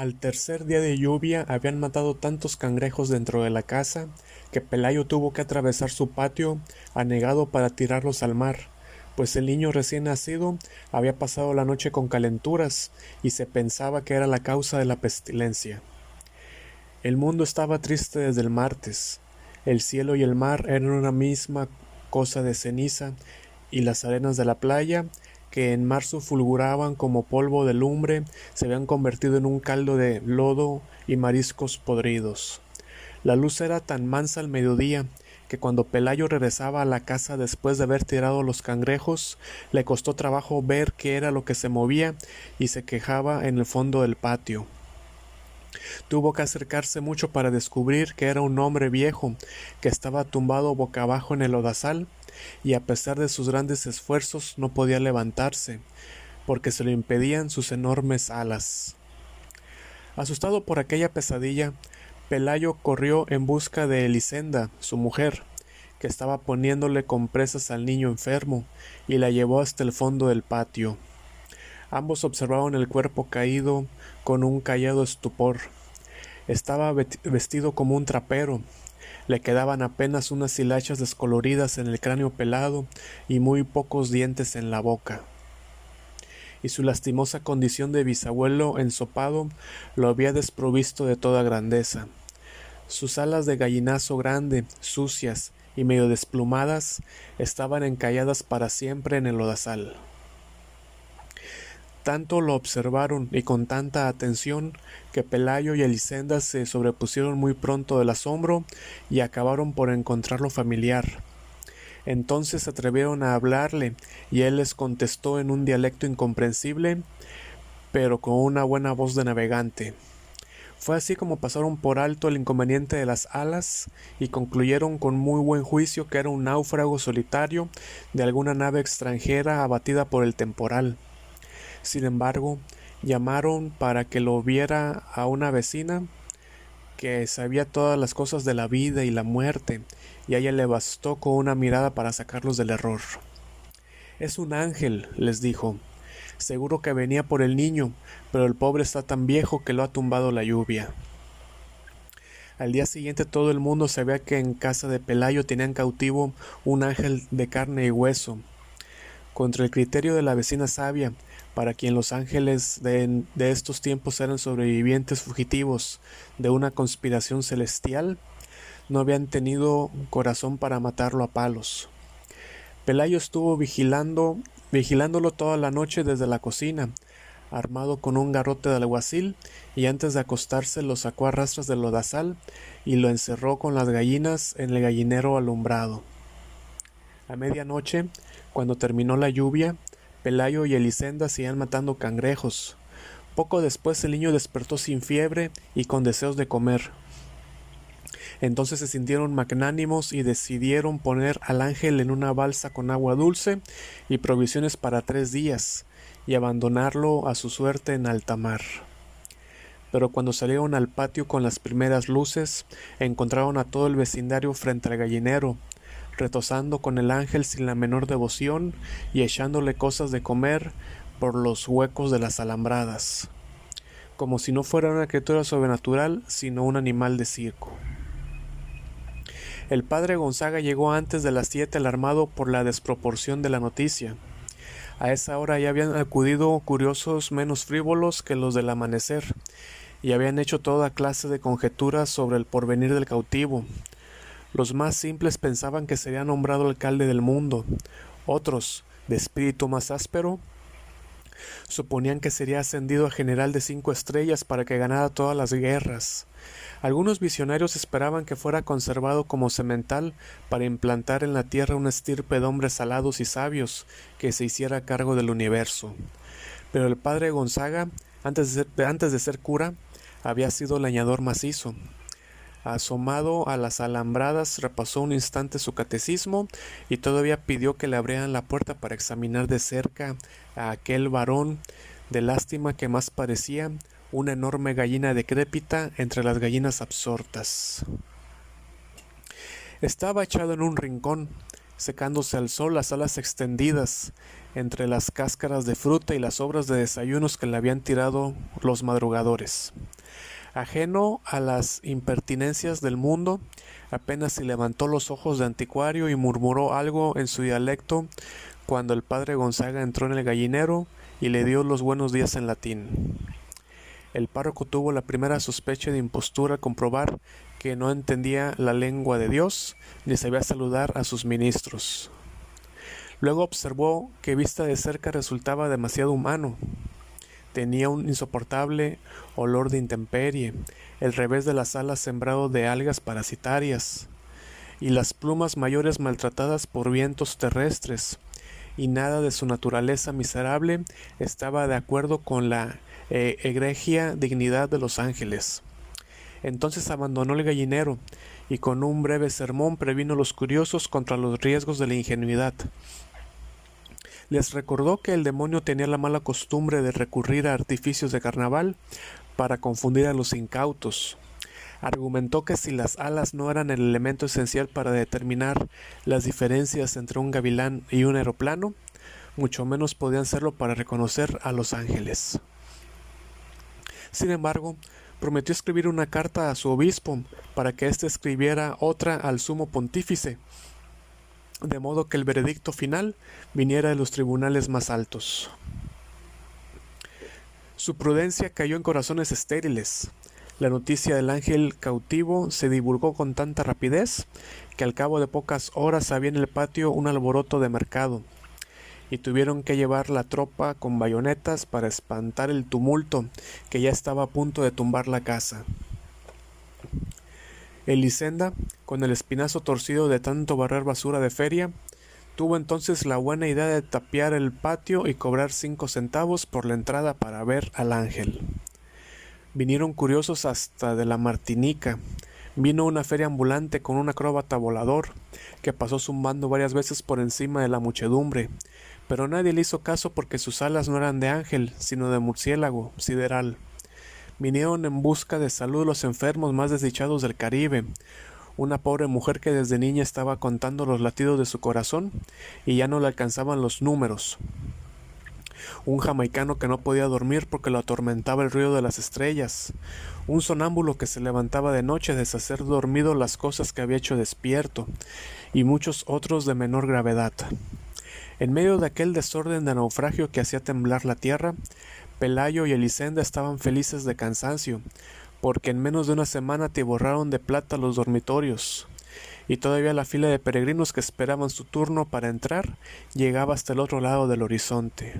Al tercer día de lluvia habían matado tantos cangrejos dentro de la casa que Pelayo tuvo que atravesar su patio anegado para tirarlos al mar, pues el niño recién nacido había pasado la noche con calenturas y se pensaba que era la causa de la pestilencia. El mundo estaba triste desde el martes. El cielo y el mar eran una misma cosa de ceniza y las arenas de la playa que en marzo fulguraban como polvo de lumbre, se habían convertido en un caldo de lodo y mariscos podridos. La luz era tan mansa al mediodía que cuando Pelayo regresaba a la casa después de haber tirado los cangrejos, le costó trabajo ver qué era lo que se movía y se quejaba en el fondo del patio. Tuvo que acercarse mucho para descubrir que era un hombre viejo que estaba tumbado boca abajo en el odazal y a pesar de sus grandes esfuerzos no podía levantarse, porque se lo impedían sus enormes alas. Asustado por aquella pesadilla, Pelayo corrió en busca de Elisenda, su mujer, que estaba poniéndole compresas al niño enfermo, y la llevó hasta el fondo del patio. Ambos observaban el cuerpo caído con un callado estupor. Estaba vestido como un trapero, le quedaban apenas unas hilachas descoloridas en el cráneo pelado y muy pocos dientes en la boca. Y su lastimosa condición de bisabuelo ensopado lo había desprovisto de toda grandeza. Sus alas de gallinazo grande, sucias y medio desplumadas, estaban encalladas para siempre en el lodazal. Tanto lo observaron y con tanta atención que Pelayo y Elisenda se sobrepusieron muy pronto del asombro y acabaron por encontrarlo familiar. Entonces se atrevieron a hablarle y él les contestó en un dialecto incomprensible, pero con una buena voz de navegante. Fue así como pasaron por alto el inconveniente de las alas y concluyeron con muy buen juicio que era un náufrago solitario de alguna nave extranjera abatida por el temporal. Sin embargo, llamaron para que lo viera a una vecina que sabía todas las cosas de la vida y la muerte, y a ella le bastó con una mirada para sacarlos del error. Es un ángel, les dijo. Seguro que venía por el niño, pero el pobre está tan viejo que lo ha tumbado la lluvia. Al día siguiente todo el mundo sabía que en casa de Pelayo tenían cautivo un ángel de carne y hueso. Contra el criterio de la vecina sabia, para quien los ángeles de, estos tiempos eran sobrevivientes fugitivos de una conspiración celestial, no habían tenido corazón para matarlo a palos. Pelayo estuvo vigilando, vigilándolo toda la noche desde la cocina, armado con un garrote de alguacil, y antes de acostarse lo sacó a rastras del lodazal y lo encerró con las gallinas en el gallinero alumbrado. A medianoche, cuando terminó la lluvia, Pelayo y Elisenda seguían matando cangrejos. Poco después el niño despertó sin fiebre y con deseos de comer. Entonces se sintieron magnánimos y decidieron poner al ángel en una balsa con agua dulce y provisiones para tres días, y abandonarlo a su suerte en alta mar. Pero cuando salieron al patio con las primeras luces, encontraron a todo el vecindario frente al gallinero, retosando con el ángel sin la menor devoción y echándole cosas de comer por los huecos de las alambradas, como si no fuera una criatura sobrenatural, sino un animal de circo. El padre Gonzaga llegó antes de las siete alarmado por la desproporción de la noticia. A esa hora ya habían acudido curiosos menos frívolos que los del amanecer, y habían hecho toda clase de conjeturas sobre el porvenir del cautivo, los más simples pensaban que sería nombrado alcalde del mundo. Otros, de espíritu más áspero, suponían que sería ascendido a general de cinco estrellas para que ganara todas las guerras. Algunos visionarios esperaban que fuera conservado como semental para implantar en la tierra una estirpe de hombres salados y sabios que se hiciera cargo del universo. Pero el padre Gonzaga, antes de ser, antes de ser cura, había sido leñador macizo, Asomado a las alambradas, repasó un instante su catecismo y todavía pidió que le abrieran la puerta para examinar de cerca a aquel varón de lástima que más parecía una enorme gallina decrépita entre las gallinas absortas. Estaba echado en un rincón, secándose al sol las alas extendidas, entre las cáscaras de fruta y las sobras de desayunos que le habían tirado los madrugadores. Ajeno a las impertinencias del mundo, apenas si levantó los ojos de anticuario y murmuró algo en su dialecto cuando el padre Gonzaga entró en el gallinero y le dio los buenos días en latín. El párroco tuvo la primera sospecha de impostura comprobar que no entendía la lengua de Dios ni sabía saludar a sus ministros. Luego observó que vista de cerca resultaba demasiado humano. Tenía un insoportable olor de intemperie, el revés de las alas sembrado de algas parasitarias, y las plumas mayores maltratadas por vientos terrestres, y nada de su naturaleza miserable estaba de acuerdo con la eh, egregia dignidad de los ángeles. Entonces abandonó el gallinero y con un breve sermón previno los curiosos contra los riesgos de la ingenuidad. Les recordó que el demonio tenía la mala costumbre de recurrir a artificios de carnaval para confundir a los incautos. Argumentó que si las alas no eran el elemento esencial para determinar las diferencias entre un gavilán y un aeroplano, mucho menos podían serlo para reconocer a los ángeles. Sin embargo, prometió escribir una carta a su obispo para que éste escribiera otra al sumo pontífice, de modo que el veredicto final viniera de los tribunales más altos. Su prudencia cayó en corazones estériles. La noticia del ángel cautivo se divulgó con tanta rapidez que al cabo de pocas horas había en el patio un alboroto de mercado, y tuvieron que llevar la tropa con bayonetas para espantar el tumulto que ya estaba a punto de tumbar la casa. Elisenda, con el espinazo torcido de tanto barrer basura de feria, tuvo entonces la buena idea de tapiar el patio y cobrar cinco centavos por la entrada para ver al ángel. Vinieron curiosos hasta de la Martinica. Vino una feria ambulante con un acróbata volador, que pasó zumbando varias veces por encima de la muchedumbre, pero nadie le hizo caso porque sus alas no eran de ángel, sino de murciélago sideral. Vinieron en busca de salud los enfermos más desdichados del Caribe, una pobre mujer que desde niña estaba contando los latidos de su corazón y ya no le alcanzaban los números. Un jamaicano que no podía dormir porque lo atormentaba el ruido de las estrellas, un sonámbulo que se levantaba de noche a deshacer dormido las cosas que había hecho despierto, y muchos otros de menor gravedad. En medio de aquel desorden de naufragio que hacía temblar la tierra, Pelayo y Elisenda estaban felices de cansancio, porque en menos de una semana te borraron de plata los dormitorios, y todavía la fila de peregrinos que esperaban su turno para entrar llegaba hasta el otro lado del horizonte.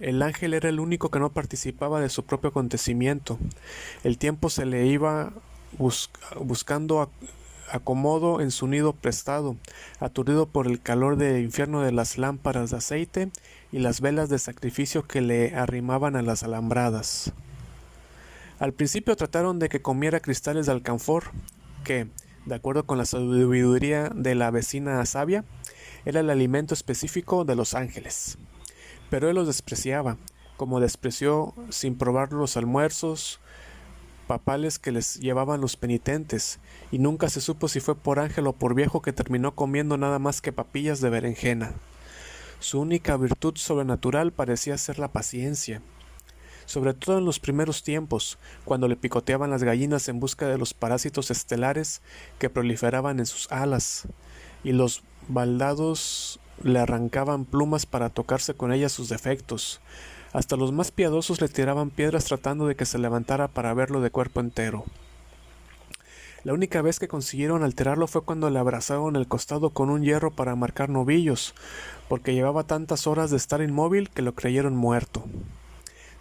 El ángel era el único que no participaba de su propio acontecimiento. El tiempo se le iba buscando acomodo en su nido prestado, aturdido por el calor del infierno de las lámparas de aceite y las velas de sacrificio que le arrimaban a las alambradas. Al principio trataron de que comiera cristales de alcanfor, que, de acuerdo con la sabiduría de la vecina sabia, era el alimento específico de los ángeles. Pero él los despreciaba, como despreció sin probar los almuerzos, papales que les llevaban los penitentes, y nunca se supo si fue por ángel o por viejo que terminó comiendo nada más que papillas de berenjena. Su única virtud sobrenatural parecía ser la paciencia, sobre todo en los primeros tiempos, cuando le picoteaban las gallinas en busca de los parásitos estelares que proliferaban en sus alas, y los baldados le arrancaban plumas para tocarse con ellas sus defectos, hasta los más piadosos le tiraban piedras tratando de que se levantara para verlo de cuerpo entero. La única vez que consiguieron alterarlo fue cuando le abrazaron el costado con un hierro para marcar novillos, porque llevaba tantas horas de estar inmóvil que lo creyeron muerto.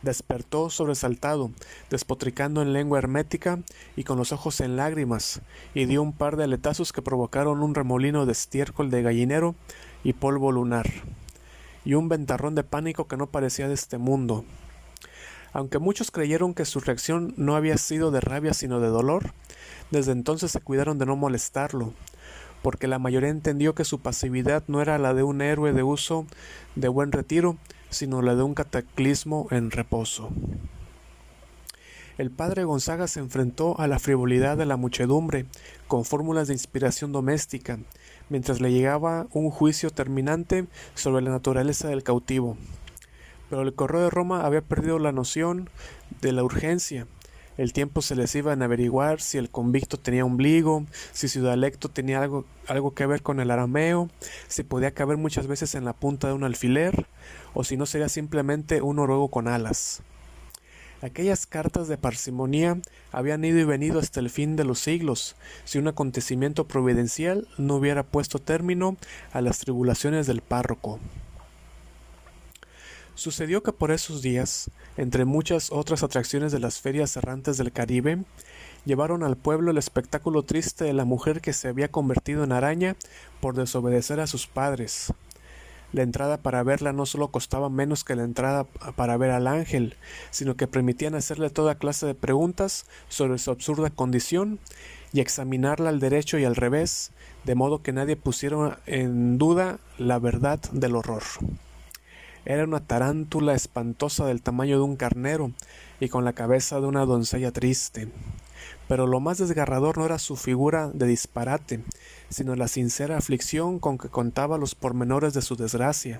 Despertó sobresaltado, despotricando en lengua hermética y con los ojos en lágrimas, y dio un par de aletazos que provocaron un remolino de estiércol de gallinero y polvo lunar y un ventarrón de pánico que no parecía de este mundo. Aunque muchos creyeron que su reacción no había sido de rabia sino de dolor, desde entonces se cuidaron de no molestarlo, porque la mayoría entendió que su pasividad no era la de un héroe de uso de buen retiro, sino la de un cataclismo en reposo. El padre Gonzaga se enfrentó a la frivolidad de la muchedumbre con fórmulas de inspiración doméstica, mientras le llegaba un juicio terminante sobre la naturaleza del cautivo. Pero el correo de Roma había perdido la noción de la urgencia. El tiempo se les iba en averiguar si el convicto tenía ombligo, si su dialecto tenía algo, algo que ver con el arameo, si podía caber muchas veces en la punta de un alfiler, o si no sería simplemente un noruego con alas. Aquellas cartas de parsimonía habían ido y venido hasta el fin de los siglos, si un acontecimiento providencial no hubiera puesto término a las tribulaciones del párroco. Sucedió que por esos días, entre muchas otras atracciones de las ferias errantes del Caribe, llevaron al pueblo el espectáculo triste de la mujer que se había convertido en araña por desobedecer a sus padres, la entrada para verla no solo costaba menos que la entrada para ver al ángel, sino que permitían hacerle toda clase de preguntas sobre su absurda condición y examinarla al derecho y al revés, de modo que nadie pusiera en duda la verdad del horror. Era una tarántula espantosa del tamaño de un carnero y con la cabeza de una doncella triste. Pero lo más desgarrador no era su figura de disparate, sino la sincera aflicción con que contaba los pormenores de su desgracia.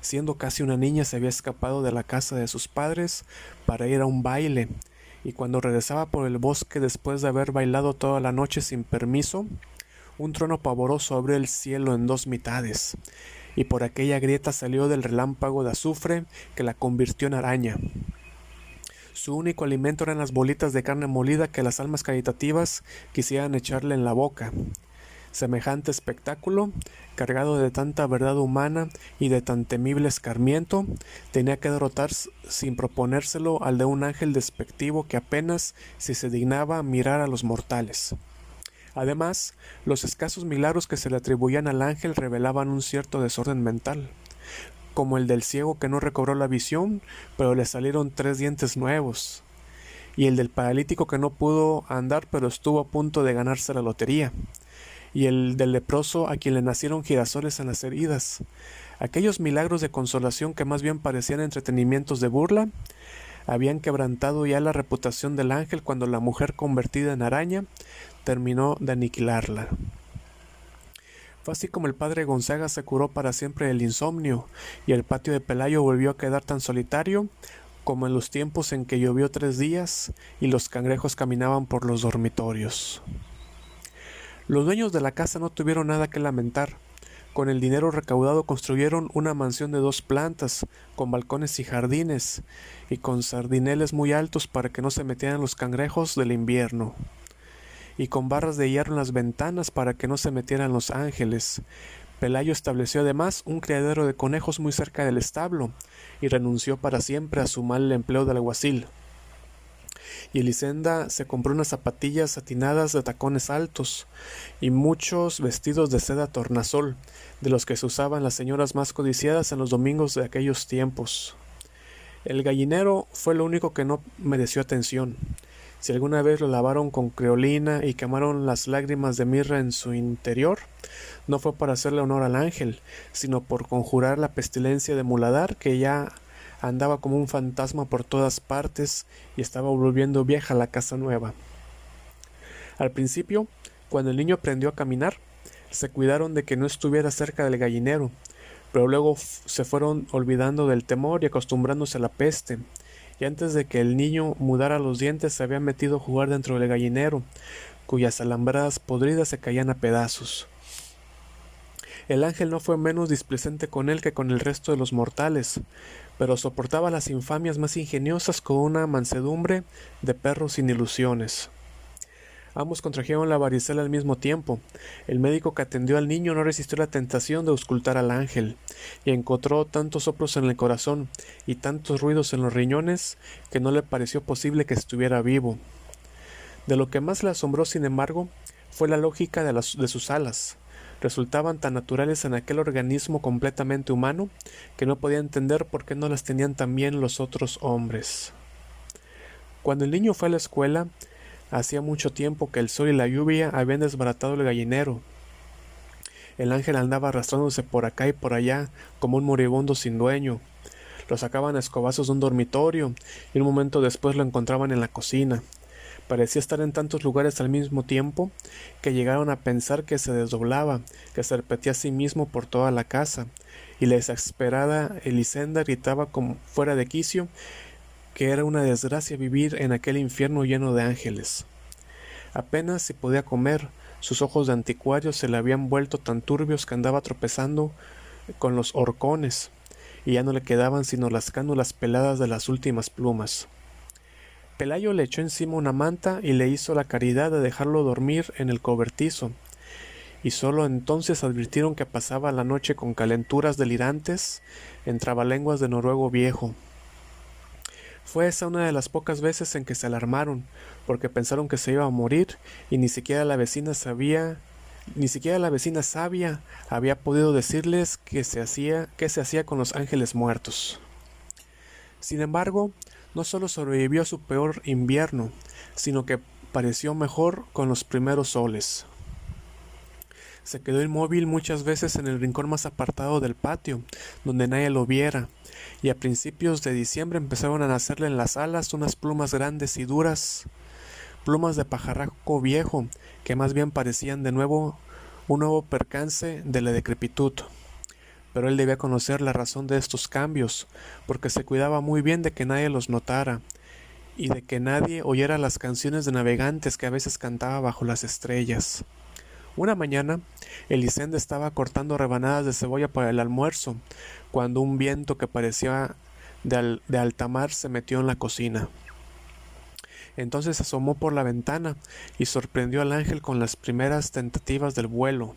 Siendo casi una niña se había escapado de la casa de sus padres para ir a un baile, y cuando regresaba por el bosque después de haber bailado toda la noche sin permiso, un trono pavoroso abrió el cielo en dos mitades, y por aquella grieta salió del relámpago de azufre que la convirtió en araña. Su único alimento eran las bolitas de carne molida que las almas caritativas quisieran echarle en la boca. Semejante espectáculo, cargado de tanta verdad humana y de tan temible escarmiento, tenía que derrotar sin proponérselo al de un ángel despectivo que apenas si se dignaba mirar a los mortales. Además, los escasos milagros que se le atribuían al ángel revelaban un cierto desorden mental como el del ciego que no recobró la visión, pero le salieron tres dientes nuevos, y el del paralítico que no pudo andar, pero estuvo a punto de ganarse la lotería, y el del leproso a quien le nacieron girasoles en las heridas. Aquellos milagros de consolación que más bien parecían entretenimientos de burla, habían quebrantado ya la reputación del ángel cuando la mujer convertida en araña terminó de aniquilarla. Fue así como el padre Gonzaga se curó para siempre del insomnio, y el patio de Pelayo volvió a quedar tan solitario como en los tiempos en que llovió tres días y los cangrejos caminaban por los dormitorios. Los dueños de la casa no tuvieron nada que lamentar. Con el dinero recaudado construyeron una mansión de dos plantas, con balcones y jardines, y con sardineles muy altos para que no se metieran los cangrejos del invierno y con barras de hierro en las ventanas para que no se metieran los ángeles. Pelayo estableció además un criadero de conejos muy cerca del establo y renunció para siempre a su mal empleo de alguacil. Y Elisenda se compró unas zapatillas satinadas de tacones altos y muchos vestidos de seda tornasol, de los que se usaban las señoras más codiciadas en los domingos de aquellos tiempos. El gallinero fue lo único que no mereció atención. Si alguna vez lo lavaron con creolina y quemaron las lágrimas de mirra en su interior, no fue para hacerle honor al ángel, sino por conjurar la pestilencia de Muladar que ya andaba como un fantasma por todas partes y estaba volviendo vieja la casa nueva. Al principio, cuando el niño aprendió a caminar, se cuidaron de que no estuviera cerca del gallinero, pero luego se fueron olvidando del temor y acostumbrándose a la peste, y antes de que el niño mudara los dientes se había metido a jugar dentro del gallinero, cuyas alambradas podridas se caían a pedazos. El ángel no fue menos displecente con él que con el resto de los mortales, pero soportaba las infamias más ingeniosas con una mansedumbre de perro sin ilusiones. Ambos contrajeron la varicela al mismo tiempo. El médico que atendió al niño no resistió la tentación de auscultar al ángel, y encontró tantos soplos en el corazón y tantos ruidos en los riñones que no le pareció posible que estuviera vivo. De lo que más le asombró, sin embargo, fue la lógica de, de sus alas. Resultaban tan naturales en aquel organismo completamente humano que no podía entender por qué no las tenían también los otros hombres. Cuando el niño fue a la escuela, Hacía mucho tiempo que el sol y la lluvia habían desbaratado el gallinero. El ángel andaba arrastrándose por acá y por allá como un moribundo sin dueño. Lo sacaban a escobazos de un dormitorio y un momento después lo encontraban en la cocina. Parecía estar en tantos lugares al mismo tiempo que llegaron a pensar que se desdoblaba, que se repetía a sí mismo por toda la casa, y la exasperada Elisenda gritaba como fuera de quicio que era una desgracia vivir en aquel infierno lleno de ángeles. Apenas se podía comer, sus ojos de anticuario se le habían vuelto tan turbios que andaba tropezando con los horcones, y ya no le quedaban sino las cánulas peladas de las últimas plumas. Pelayo le echó encima una manta y le hizo la caridad de dejarlo dormir en el cobertizo, y sólo entonces advirtieron que pasaba la noche con calenturas delirantes en trabalenguas de noruego viejo. Fue esa una de las pocas veces en que se alarmaron, porque pensaron que se iba a morir y ni siquiera la vecina sabía, ni siquiera la vecina sabia había podido decirles qué se hacía, qué se hacía con los ángeles muertos. Sin embargo, no solo sobrevivió a su peor invierno, sino que pareció mejor con los primeros soles. Se quedó inmóvil muchas veces en el rincón más apartado del patio, donde nadie lo viera, y a principios de diciembre empezaron a nacerle en las alas unas plumas grandes y duras, plumas de pajarraco viejo, que más bien parecían de nuevo un nuevo percance de la decrepitud pero él debía conocer la razón de estos cambios, porque se cuidaba muy bien de que nadie los notara, y de que nadie oyera las canciones de navegantes que a veces cantaba bajo las estrellas. Una mañana, Elisende estaba cortando rebanadas de cebolla para el almuerzo, cuando un viento que parecía de, de alta mar se metió en la cocina. Entonces asomó por la ventana y sorprendió al ángel con las primeras tentativas del vuelo.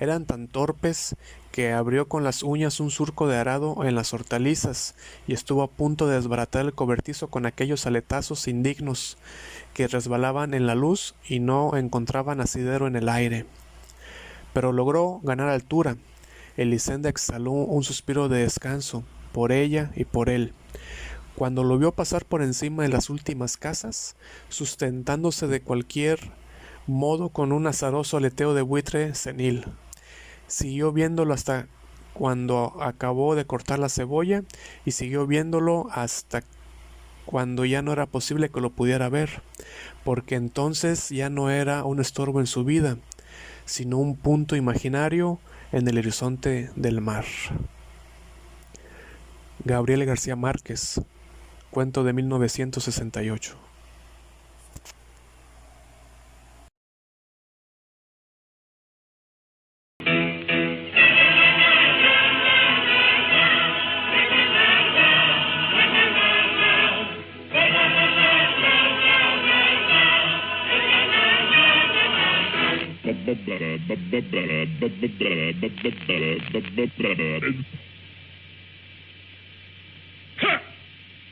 Eran tan torpes que abrió con las uñas un surco de arado en las hortalizas y estuvo a punto de desbaratar el cobertizo con aquellos aletazos indignos que resbalaban en la luz y no encontraban asidero en el aire. Pero logró ganar altura. Elisenda exhaló un suspiro de descanso por ella y por él. Cuando lo vio pasar por encima de las últimas casas, sustentándose de cualquier modo con un azaroso aleteo de buitre senil. Siguió viéndolo hasta cuando acabó de cortar la cebolla y siguió viéndolo hasta cuando ya no era posible que lo pudiera ver, porque entonces ya no era un estorbo en su vida, sino un punto imaginario en el horizonte del mar. Gabriel García Márquez, cuento de 1968.